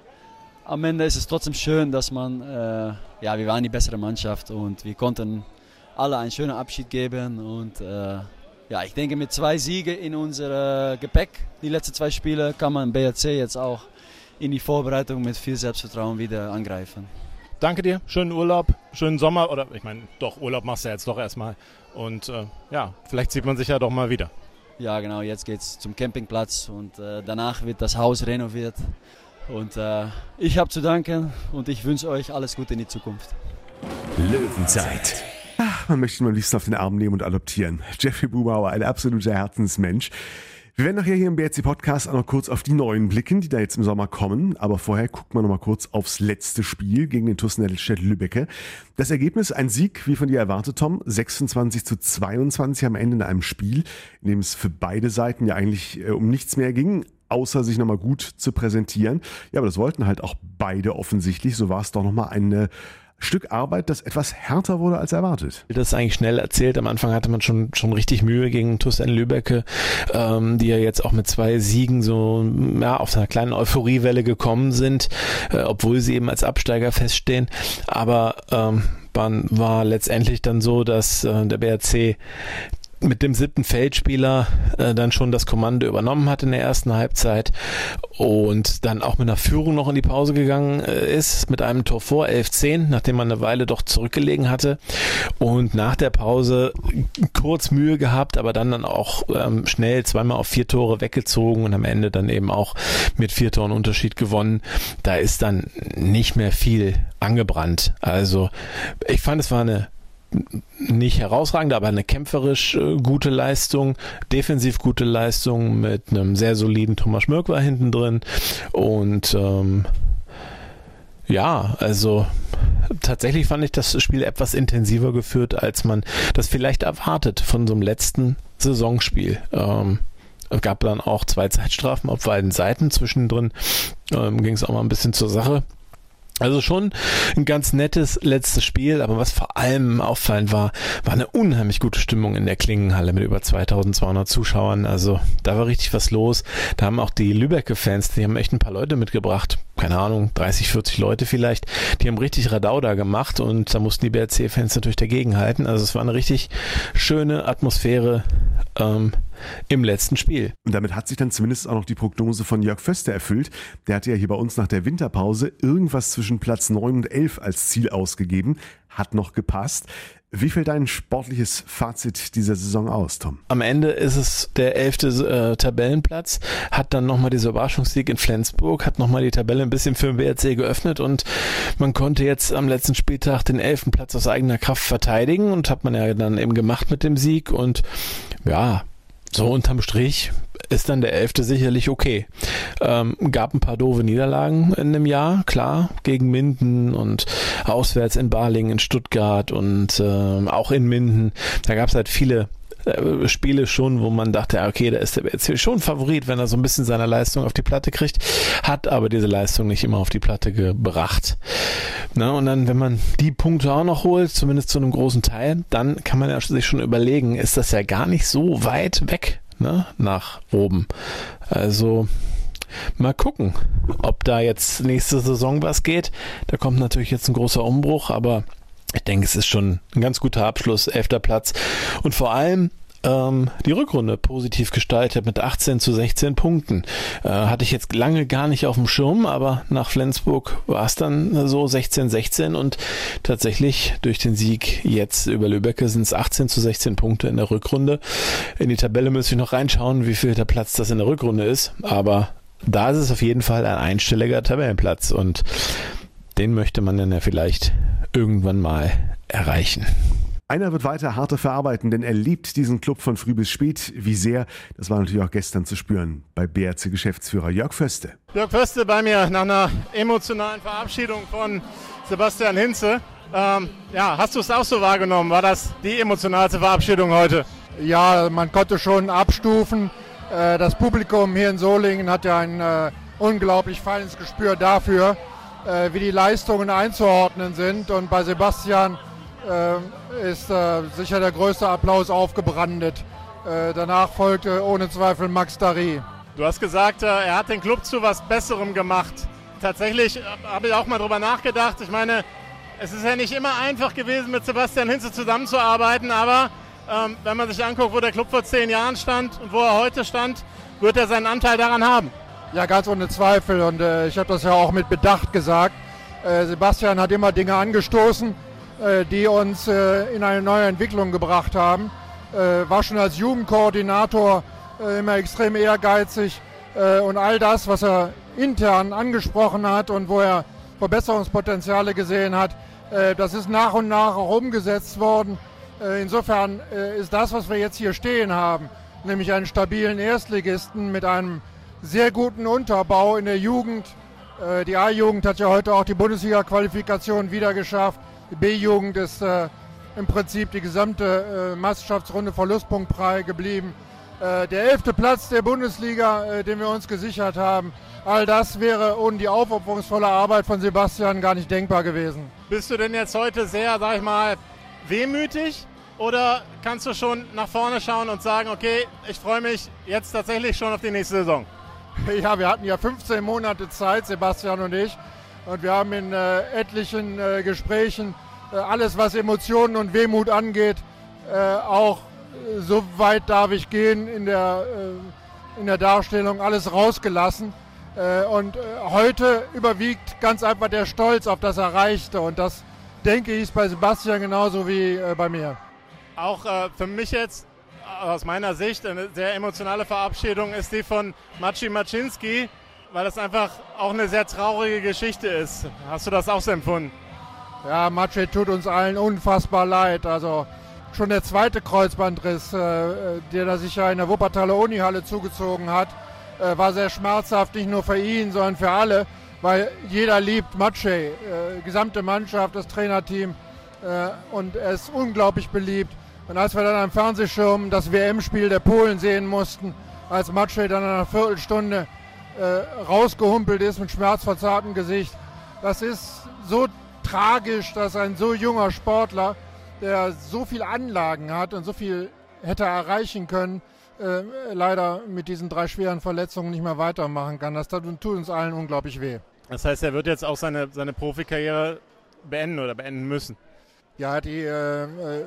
am Ende ist es trotzdem schön, dass man, äh, ja, wir waren die bessere Mannschaft und wir konnten alle einen schönen Abschied geben und äh, ja, ich denke mit zwei Siegen in unser Gepäck, die letzten zwei Spiele, kann man BRC jetzt auch in die Vorbereitung mit viel Selbstvertrauen wieder angreifen danke dir, schönen Urlaub, schönen Sommer oder ich meine, doch, Urlaub machst du ja jetzt doch erstmal. Und äh, ja, vielleicht sieht man sich ja doch mal wieder. Ja, genau, jetzt geht es zum Campingplatz und äh, danach wird das Haus renoviert. Und äh, ich habe zu danken und ich wünsche euch alles Gute in die Zukunft. Löwenzeit. Man möchte ihn am liebsten auf den Arm nehmen und adoptieren. Jeffrey Bubauer, ein absoluter Herzensmensch. Wir werden nachher hier im BRC Podcast auch noch kurz auf die neuen blicken, die da jetzt im Sommer kommen. Aber vorher gucken wir noch mal kurz aufs letzte Spiel gegen den TuS Nettelstedt Lübbecke. Das Ergebnis ein Sieg, wie von dir erwartet, Tom. 26 zu 22 am Ende in einem Spiel, in dem es für beide Seiten ja eigentlich äh, um nichts mehr ging außer sich nochmal gut zu präsentieren. Ja, aber das wollten halt auch beide offensichtlich. So war es doch nochmal eine Stück Arbeit, das etwas härter wurde als erwartet. Das ist eigentlich schnell erzählt. Am Anfang hatte man schon, schon richtig Mühe gegen Tussen Lübecke, ähm, die ja jetzt auch mit zwei Siegen so ja, auf einer kleinen Euphoriewelle gekommen sind, äh, obwohl sie eben als Absteiger feststehen. Aber ähm, war letztendlich dann so, dass äh, der BRC mit dem siebten Feldspieler äh, dann schon das Kommando übernommen hat in der ersten Halbzeit und dann auch mit einer Führung noch in die Pause gegangen äh, ist, mit einem Tor vor 11-10, nachdem man eine Weile doch zurückgelegen hatte und nach der Pause kurz Mühe gehabt, aber dann dann auch ähm, schnell zweimal auf vier Tore weggezogen und am Ende dann eben auch mit vier Toren Unterschied gewonnen. Da ist dann nicht mehr viel angebrannt. Also ich fand, es war eine nicht herausragend, aber eine kämpferisch äh, gute Leistung, defensiv gute Leistung mit einem sehr soliden Thomas Schmirk war hinten drin und ähm, ja, also tatsächlich fand ich das Spiel etwas intensiver geführt, als man das vielleicht erwartet von so einem letzten Saisonspiel. Ähm, es gab dann auch zwei Zeitstrafen auf beiden Seiten. Zwischendrin ähm, ging es auch mal ein bisschen zur Sache. Also schon ein ganz nettes letztes Spiel, aber was vor allem auffallend war, war eine unheimlich gute Stimmung in der Klingenhalle mit über 2200 Zuschauern. Also da war richtig was los. Da haben auch die Lübecke Fans, die haben echt ein paar Leute mitgebracht. Keine Ahnung, 30, 40 Leute vielleicht. Die haben richtig Radau da gemacht und da mussten die BRC-Fans natürlich dagegen halten. Also es war eine richtig schöne Atmosphäre ähm, im letzten Spiel. Und damit hat sich dann zumindest auch noch die Prognose von Jörg Föster erfüllt. Der hatte ja hier bei uns nach der Winterpause irgendwas zwischen Platz 9 und 11 als Ziel ausgegeben. Hat noch gepasst. Wie fällt dein sportliches Fazit dieser Saison aus, Tom? Am Ende ist es der elfte äh, Tabellenplatz, hat dann nochmal dieser Überraschungssieg in Flensburg, hat nochmal die Tabelle ein bisschen für den BRC geöffnet und man konnte jetzt am letzten Spieltag den elften Platz aus eigener Kraft verteidigen und hat man ja dann eben gemacht mit dem Sieg und ja, so unterm Strich ist dann der elfte sicherlich okay. Ähm, gab ein paar doofe Niederlagen in dem Jahr, klar, gegen Minden und auswärts in Balingen, in Stuttgart und äh, auch in Minden. Da gab es halt viele äh, Spiele schon, wo man dachte, okay, da ist der BRC schon Favorit, wenn er so ein bisschen seine Leistung auf die Platte kriegt, hat aber diese Leistung nicht immer auf die Platte gebracht. Na, und dann, wenn man die Punkte auch noch holt, zumindest zu einem großen Teil, dann kann man ja sich schon überlegen, ist das ja gar nicht so weit weg ne, nach oben. Also mal gucken, ob da jetzt nächste Saison was geht. Da kommt natürlich jetzt ein großer Umbruch, aber ich denke, es ist schon ein ganz guter Abschluss, elfter Platz. Und vor allem ähm, die Rückrunde positiv gestaltet mit 18 zu 16 Punkten. Äh, hatte ich jetzt lange gar nicht auf dem Schirm, aber nach Flensburg war es dann so 16-16 und tatsächlich durch den Sieg jetzt über Lübecke sind es 18 zu 16 Punkte in der Rückrunde. In die Tabelle müsste ich noch reinschauen, wie viel der Platz das in der Rückrunde ist, aber da ist es auf jeden Fall ein einstelliger Tabellenplatz und den möchte man dann ja vielleicht irgendwann mal erreichen. Einer wird weiter harte verarbeiten, denn er liebt diesen Club von früh bis spät. Wie sehr, das war natürlich auch gestern zu spüren bei BRC-Geschäftsführer Jörg Föste. Jörg Föste bei mir nach einer emotionalen Verabschiedung von Sebastian Hinze. Ähm, ja, hast du es auch so wahrgenommen? War das die emotionalste Verabschiedung heute? Ja, man konnte schon abstufen. Äh, das Publikum hier in Solingen hat ja ein äh, unglaublich feines Gespür dafür, äh, wie die Leistungen einzuordnen sind. Und bei Sebastian ist äh, sicher der größte Applaus aufgebrandet. Äh, danach folgte ohne Zweifel Max Dari. Du hast gesagt, äh, er hat den Club zu was Besserem gemacht. Tatsächlich habe ich auch mal drüber nachgedacht. Ich meine, es ist ja nicht immer einfach gewesen, mit Sebastian Hinze zusammenzuarbeiten, aber ähm, wenn man sich anguckt, wo der Club vor zehn Jahren stand und wo er heute stand, wird er seinen Anteil daran haben. Ja, ganz ohne Zweifel. Und äh, ich habe das ja auch mit Bedacht gesagt. Äh, Sebastian hat immer Dinge angestoßen, die uns äh, in eine neue Entwicklung gebracht haben. Äh, war schon als Jugendkoordinator immer extrem ehrgeizig und all das, was er intern angesprochen hat und wo er Verbesserungspotenziale gesehen hat, das ist nach und nach auch umgesetzt worden. Insofern ist das, was wir jetzt hier stehen haben, nämlich einen stabilen Erstligisten mit einem sehr guten Unterbau in der Jugend. Die A-Jugend hat ja heute auch die Bundesliga-Qualifikation wieder geschafft. Die B-Jugend ist äh, im Prinzip die gesamte äh, Meisterschaftsrunde verlustpunktfrei geblieben. äh, der elfte Platz der Bundesliga, äh, den wir uns gesichert haben. All das wäre ohne die aufopferungsvolle Arbeit von Sebastian gar nicht denkbar gewesen. Bist du denn jetzt heute sehr, sag ich mal, wehmütig? Oder kannst du schon nach vorne schauen und sagen, okay, ich freue mich jetzt tatsächlich schon auf die nächste Saison? [LAUGHS] Ja, wir hatten ja 15 Monate Zeit, Sebastian und ich. Und wir haben in äh, etlichen äh, Gesprächen äh, alles, was Emotionen und Wehmut angeht, auch so weit darf ich gehen in der, in der Darstellung, alles rausgelassen. und heute überwiegt ganz einfach der Stolz auf das Erreichte. Und das, denke ich, ist bei Sebastian genauso wie bei mir. Auch für mich jetzt aus meiner Sicht eine sehr emotionale Verabschiedung ist die von Maciej Maczynski, weil das einfach auch eine sehr traurige Geschichte ist. Hast du das auch so empfunden? Ja, Maciej tut uns allen unfassbar leid. Also schon der zweite Kreuzbandriss, äh, der sich ja in der Wuppertaler Unihalle zugezogen hat, äh, war sehr schmerzhaft, nicht nur für ihn, sondern für alle, weil jeder liebt Maciej, äh, gesamte Mannschaft, das Trainerteam äh, und er ist unglaublich beliebt. Und als wir dann am Fernsehschirm das WM-Spiel der Polen sehen mussten, als Maciej dann in einer Viertelstunde äh, rausgehumpelt ist mit schmerzverzerrtem Gesicht, das ist so tragisch, dass ein so junger Sportler, der so viele Anlagen hat und so viel hätte erreichen können, äh, leider mit diesen drei schweren Verletzungen nicht mehr weitermachen kann. Das tut uns allen unglaublich weh. Das heißt, er wird jetzt auch seine, seine Profikarriere beenden oder beenden müssen. Ja, er hat die äh, äh,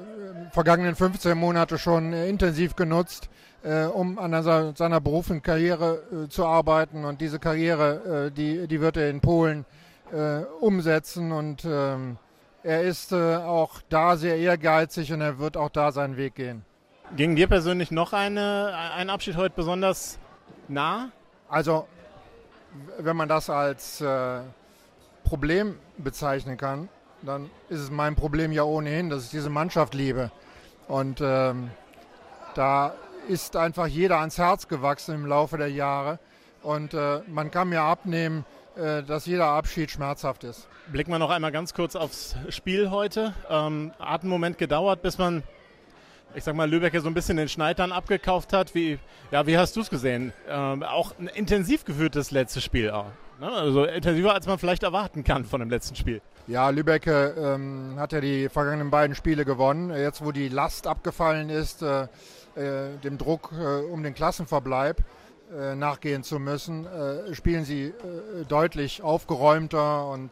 vergangenen 15 Monate schon äh, intensiv genutzt, äh, um an seiner, seiner beruflichen Karriere äh, zu arbeiten. Und diese Karriere, die, die wird er in Polen umsetzen. Und ähm, er ist auch da sehr ehrgeizig und er wird auch da seinen Weg gehen. Ging dir persönlich noch eine, ein Abschied heute besonders nah? Also, wenn man das als Problem bezeichnen kann, dann ist es mein Problem ja ohnehin, dass ich diese Mannschaft liebe. Und ähm, da ist einfach jeder ans Herz gewachsen im Laufe der Jahre. Und äh, man kann mir abnehmen, äh, dass jeder Abschied schmerzhaft ist. Blicken wir noch einmal ganz kurz aufs Spiel heute. Ähm, hat einen Moment gedauert, bis man, ich sag mal, Lübeck so ein bisschen den Schneidern abgekauft hat. Wie, ja, wie hast du es gesehen? Ähm, auch ein intensiv geführtes letztes Spiel. Auch, ne? Also intensiver, als man vielleicht erwarten kann von dem letzten Spiel. Ja, Lübeck ähm, hat ja die vergangenen beiden Spiele gewonnen. Jetzt, wo die Last abgefallen ist, äh, äh, dem Druck äh, um den Klassenverbleib äh, nachgehen zu müssen, äh, spielen sie äh, deutlich aufgeräumter und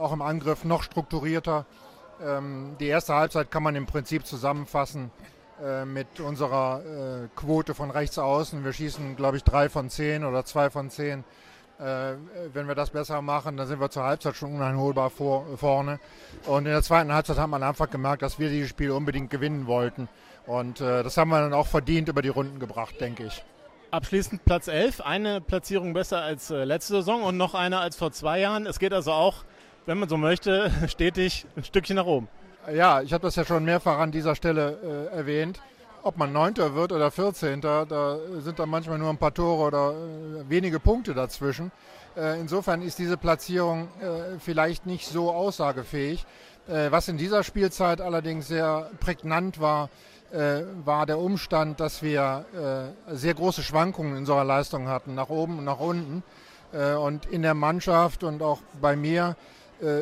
auch im Angriff noch strukturierter. Ähm, die erste Halbzeit kann man im Prinzip zusammenfassen mit unserer Quote von rechts außen. Wir schießen, glaube ich, drei von zehn oder zwei von zehn äh, wenn wir das besser machen, dann sind wir zur Halbzeit schon uneinholbar vor, vorne. Und in der zweiten Halbzeit hat man einfach gemerkt, dass wir dieses Spiel unbedingt gewinnen wollten. Und äh, das haben wir dann auch verdient über die Runden gebracht, denke ich. Abschließend Platz 11, eine Platzierung besser als äh, letzte Saison und noch eine als vor zwei Jahren. Es geht also auch, wenn man so möchte, [LAUGHS] stetig ein Stückchen nach oben. Ja, ich habe das ja schon mehrfach an dieser Stelle äh, erwähnt ob man Neunter wird oder Vierzehnter, da sind dann manchmal nur ein paar Tore oder äh, wenige Punkte dazwischen. Äh, insofern ist diese Platzierung äh, vielleicht nicht so aussagefähig. Was in dieser Spielzeit allerdings sehr prägnant war, war der Umstand, dass wir sehr große Schwankungen in unserer Leistung hatten, nach oben und nach unten. Und in der Mannschaft und auch bei mir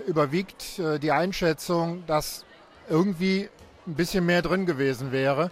überwiegt die Einschätzung, dass irgendwie ein bisschen mehr drin gewesen wäre.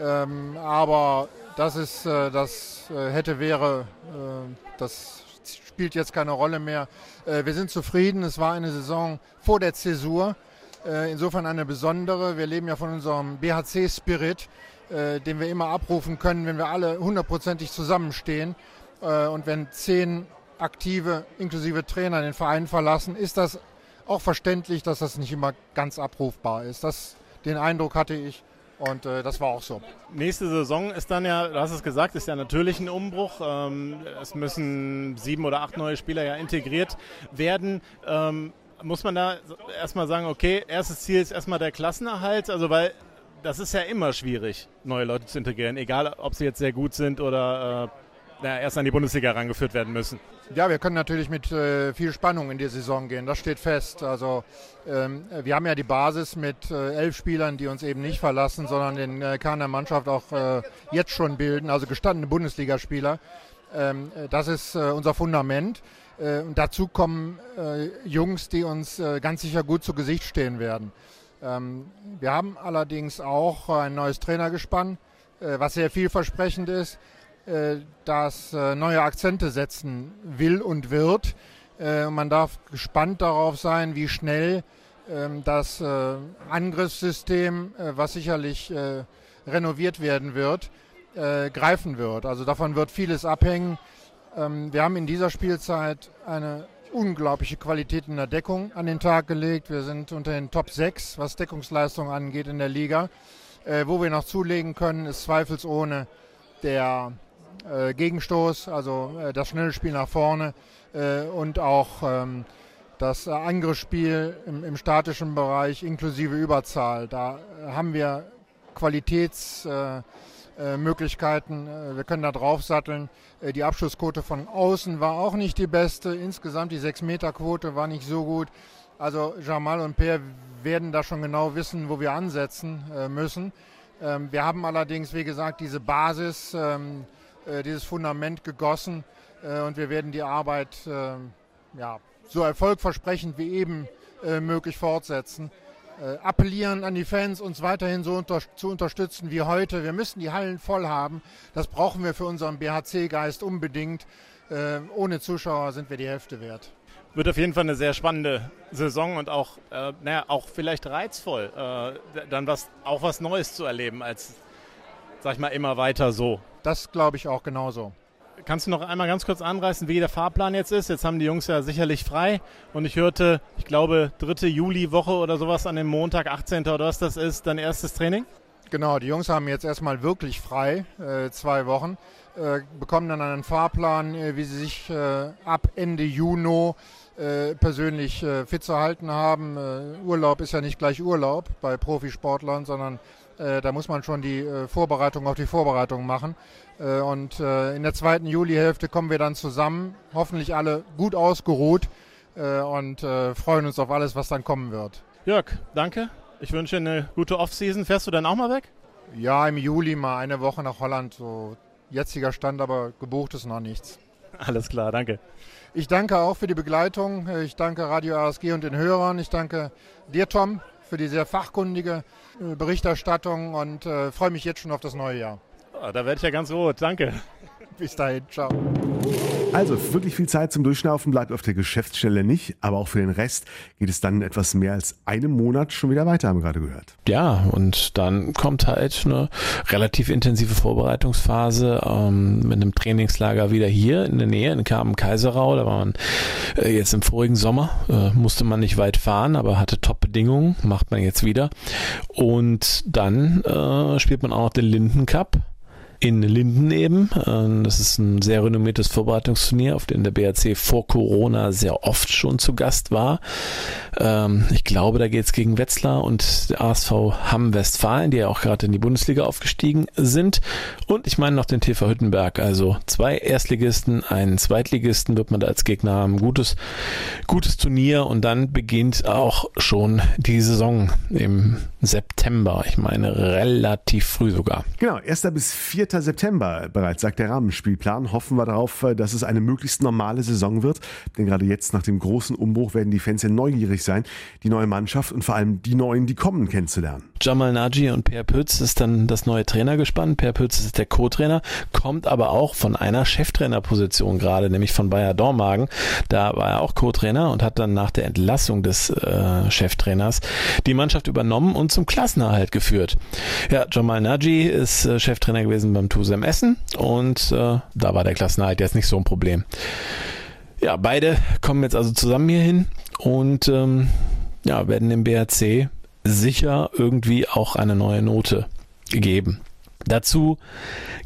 Ähm, aber das ist, äh, das äh, hätte, wäre, äh, das spielt jetzt keine Rolle mehr. Äh, wir sind zufrieden. Es war eine Saison vor der Zäsur. Insofern eine besondere. Wir leben ja von unserem BHC-Spirit, den wir immer abrufen können, wenn wir alle hundertprozentig zusammenstehen. und wenn zehn aktive, inklusive Trainer, den Verein verlassen, ist das auch verständlich, dass das nicht immer ganz abrufbar ist. Das, den Eindruck hatte ich. Und äh, das war auch so. Nächste Saison ist dann ja, du hast es gesagt, ist ja natürlich ein Umbruch. Ähm, es müssen sieben oder acht neue Spieler ja integriert werden. Ähm, muss man da erstmal sagen, okay, erstes Ziel ist erstmal der Klassenerhalt, also weil das ist ja immer schwierig, neue Leute zu integrieren, egal ob sie jetzt sehr gut sind oder äh, erst an die Bundesliga herangeführt werden müssen. Ja, wir können natürlich mit äh, viel Spannung in die Saison gehen, das steht fest. Also ähm, wir haben ja die Basis mit äh, elf Spielern, die uns eben nicht verlassen, sondern den äh, Kern der Mannschaft auch äh, jetzt schon bilden, also gestandene Bundesligaspieler. Ähm, äh, das ist äh, unser Fundament. und dazu kommen Jungs, die uns ganz sicher gut zu Gesicht stehen werden. Ähm, wir haben allerdings auch ein neues Trainergespann, was sehr vielversprechend ist. Äh, das äh, neue Akzente setzen will und wird. Äh, man darf gespannt darauf sein, wie schnell ähm, das Angriffssystem, was sicherlich renoviert werden wird, greifen wird. Also davon wird vieles abhängen. Ähm, wir haben in dieser Spielzeit eine unglaubliche Qualität in der Deckung an den Tag gelegt. Wir sind unter den Top 6, was Deckungsleistung angeht in der Liga. wo wir noch zulegen können, ist zweifelsohne der äh, Gegenstoß, also äh, das schnelle Spiel nach vorne äh, und auch ähm, das Angriffsspiel im, im, statischen Bereich inklusive Überzahl. Da haben wir Qualitätsmöglichkeiten. Äh, wir können da drauf satteln. die Abschlussquote von außen war auch nicht die beste. Insgesamt die 6-Meter-Quote war nicht so gut. Also Jamal und Per werden da schon genau wissen, wo wir ansetzen müssen. Ähm, wir haben allerdings, wie gesagt, diese Basis ähm, äh, dieses Fundament gegossen äh, und wir werden die Arbeit äh, ja, so erfolgversprechend wie eben möglich fortsetzen. appellieren an die Fans, uns weiterhin so unter zu unterstützen wie heute. Wir müssen die Hallen voll haben. Das brauchen wir für unseren BHC-Geist unbedingt. ohne Zuschauer sind wir die Hälfte wert wird auf jeden Fall eine sehr spannende Saison und auch, äh, naja, auch vielleicht reizvoll, äh, dann was, auch was Neues zu erleben als, sag ich mal, immer weiter so. Das glaube ich auch genauso. Kannst du noch einmal ganz kurz anreißen, wie der Fahrplan jetzt ist? Jetzt haben die Jungs ja sicherlich frei und ich hörte, ich glaube, dritte Juli-Woche oder sowas an dem Montag, 18. oder was das ist, dein erstes Training? Genau, die Jungs haben jetzt erstmal wirklich frei, äh, zwei Wochen, äh, bekommen dann einen Fahrplan, äh, wie sie sich äh, ab Ende Juni äh, persönlich äh, fit zu halten haben. Urlaub ist ja nicht gleich Urlaub bei Profisportlern, sondern da muss man schon die äh, Vorbereitung auf die Vorbereitung machen. Äh, und äh, in der zweiten Julihälfte kommen wir dann zusammen, hoffentlich alle gut ausgeruht äh, und äh, freuen uns auf alles, was dann kommen wird. Jörg, danke. Ich wünsche eine gute Offseason. Fährst du dann auch mal weg? Ja, im Juli mal eine Woche nach Holland. So jetziger Stand, aber gebucht ist noch nichts. Alles klar, danke. Ich danke auch für die Begleitung. Ich danke Radio ASG und den Hörern. Ich danke dir, Tom, für die sehr fachkundige äh, Berichterstattung und äh, freue mich jetzt schon auf das neue Jahr. Oh, da werde ich ja ganz rot. Danke. Bis dahin. Ciao. Also wirklich viel Zeit zum Durchschnaufen bleibt auf der Geschäftsstelle nicht, aber auch für den Rest geht es dann etwas mehr als einem Monat schon wieder weiter, haben wir gerade gehört. Ja, und dann kommt halt eine relativ intensive Vorbereitungsphase ähm, mit einem Trainingslager wieder hier in der Nähe in Kamen-Kaiserau. Da war man äh, jetzt im vorigen Sommer, äh, musste man nicht weit fahren, aber hatte Top-Bedingungen, macht man jetzt wieder. Und dann äh, spielt man auch noch den Linden Cup in Linden eben. Ähm, das ist ein sehr renommiertes Vorbereitungsturnier, auf dem der BRC vor Corona sehr oft schon zu Gast war. Ähm, ich glaube, da geht es gegen Wetzlar und der ASV Hamm Westfalen, die ja auch gerade in die Bundesliga aufgestiegen sind. Und ich meine noch den TV Hüttenberg. Also zwei Erstligisten, einen Zweitligisten wird man da als Gegner haben. Gutes, gutes Turnier und dann beginnt auch schon die Saison im September. Ich meine relativ früh sogar. Genau, 1. bis 4. September bereits, sagt der Rahmenspielplan. Hoffen wir darauf, äh, dass es eine möglichst normale Saison wird. Denn gerade jetzt nach dem großen Umbruch werden die Fans ja neugierig sein, die neue Mannschaft und vor allem die neuen, die kommen, kennenzulernen. Jamal Naji und Per Pütz ist dann das neue Trainergespann. Per Pütz ist der Co-Trainer, kommt aber auch von einer Cheftrainerposition gerade, nämlich von Bayer Dormagen. Da war er auch Co-Trainer und hat dann nach der Entlassung des äh, Cheftrainers die Mannschaft übernommen und zum Klassenerhalt geführt. Ja, Jamal Naji ist äh, Cheftrainer gewesen beim Tusem Essen und äh, da war der Klassenerhalt jetzt nicht so ein Problem. Ja, beide kommen jetzt also zusammen hier hin und ähm, ja, werden dem BRC sicher irgendwie auch eine neue Note geben. Dazu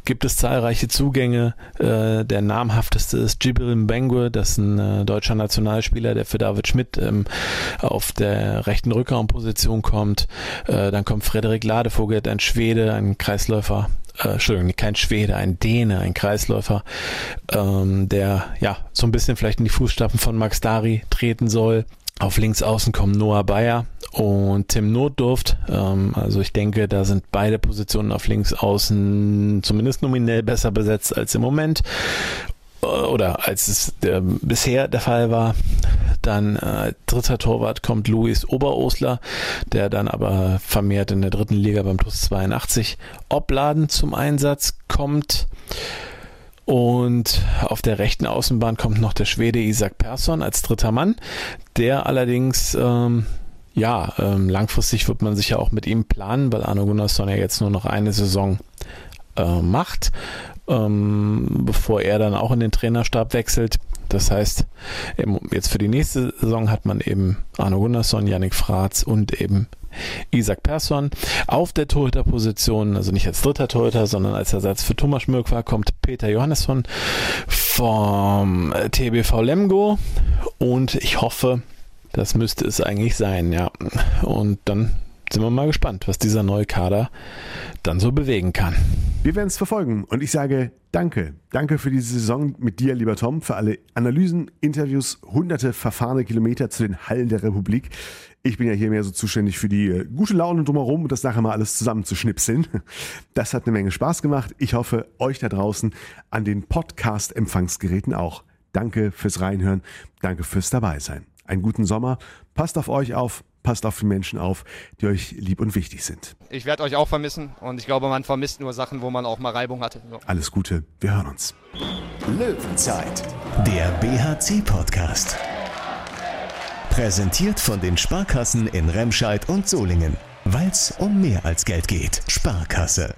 gibt es zahlreiche Zugänge. Äh, der namhafteste ist Jibril Mbengue, das ist ein äh, deutscher Nationalspieler, der für David Schmidt ähm, auf der rechten Rückraumposition kommt. Äh, dann kommt Frederik Ladevogel, ein Schwede, ein Kreisläufer. Äh, Entschuldigung, kein Schwede, ein Däne, ein Kreisläufer, ähm, der ja so ein bisschen vielleicht in die Fußstapfen von Max Dari treten soll. Auf links außen kommen Noah Bayer und Tim Notdurft. Ähm, also ich denke, da sind beide Positionen auf links außen zumindest nominell besser besetzt als im Moment äh, oder als es der, bisher der Fall war. Dann äh, dritter Torwart kommt Luis Oberosler, der dann aber vermehrt in der dritten Liga beim Plus 82 Obladen zum Einsatz kommt. Und auf der rechten Außenbahn kommt noch der Schwede Isaac Persson als dritter Mann, der allerdings ähm, ja, ähm, langfristig wird man sicher auch mit ihm planen, weil Arno Gunnarsson ja jetzt nur noch eine Saison äh, macht, ähm, bevor er dann auch in den Trainerstab wechselt. Das heißt, jetzt für die nächste Saison hat man eben Arno Gunnarsson, Yannick Fratz und eben Isaac Persson. Auf der Torhüterposition, also nicht als dritter Torhüter, sondern als Ersatz für Thomas Schmöckwer, kommt Peter Johannesson vom TBV Lemgo. Und ich hoffe, das müsste es eigentlich sein, ja. Und dann sind wir mal gespannt, was dieser neue Kader dann so bewegen kann. Wir werden es verfolgen und ich sage danke. Danke für diese Saison mit dir, lieber Tom, für alle Analysen, Interviews, hunderte verfahrene Kilometer zu den Hallen der Republik. Ich bin ja hier mehr so zuständig für die äh, gute Laune drumherum und das nachher mal alles zusammenzuschnipseln. Das hat eine Menge Spaß gemacht. Ich hoffe, euch da draußen an den Podcast-Empfangsgeräten auch. Danke fürs Reinhören. Danke fürs Dabeisein. Einen guten Sommer. Passt auf euch auf. Passt auf die Menschen auf, die euch lieb und wichtig sind. Ich werde euch auch vermissen und ich glaube, man vermisst nur Sachen, wo man auch mal Reibung hatte. So. Alles Gute. Wir hören uns. Löwenzeit, der BHC-Podcast. Präsentiert von den Sparkassen in Remscheid und Solingen. Weil es um mehr als Geld geht. Sparkasse.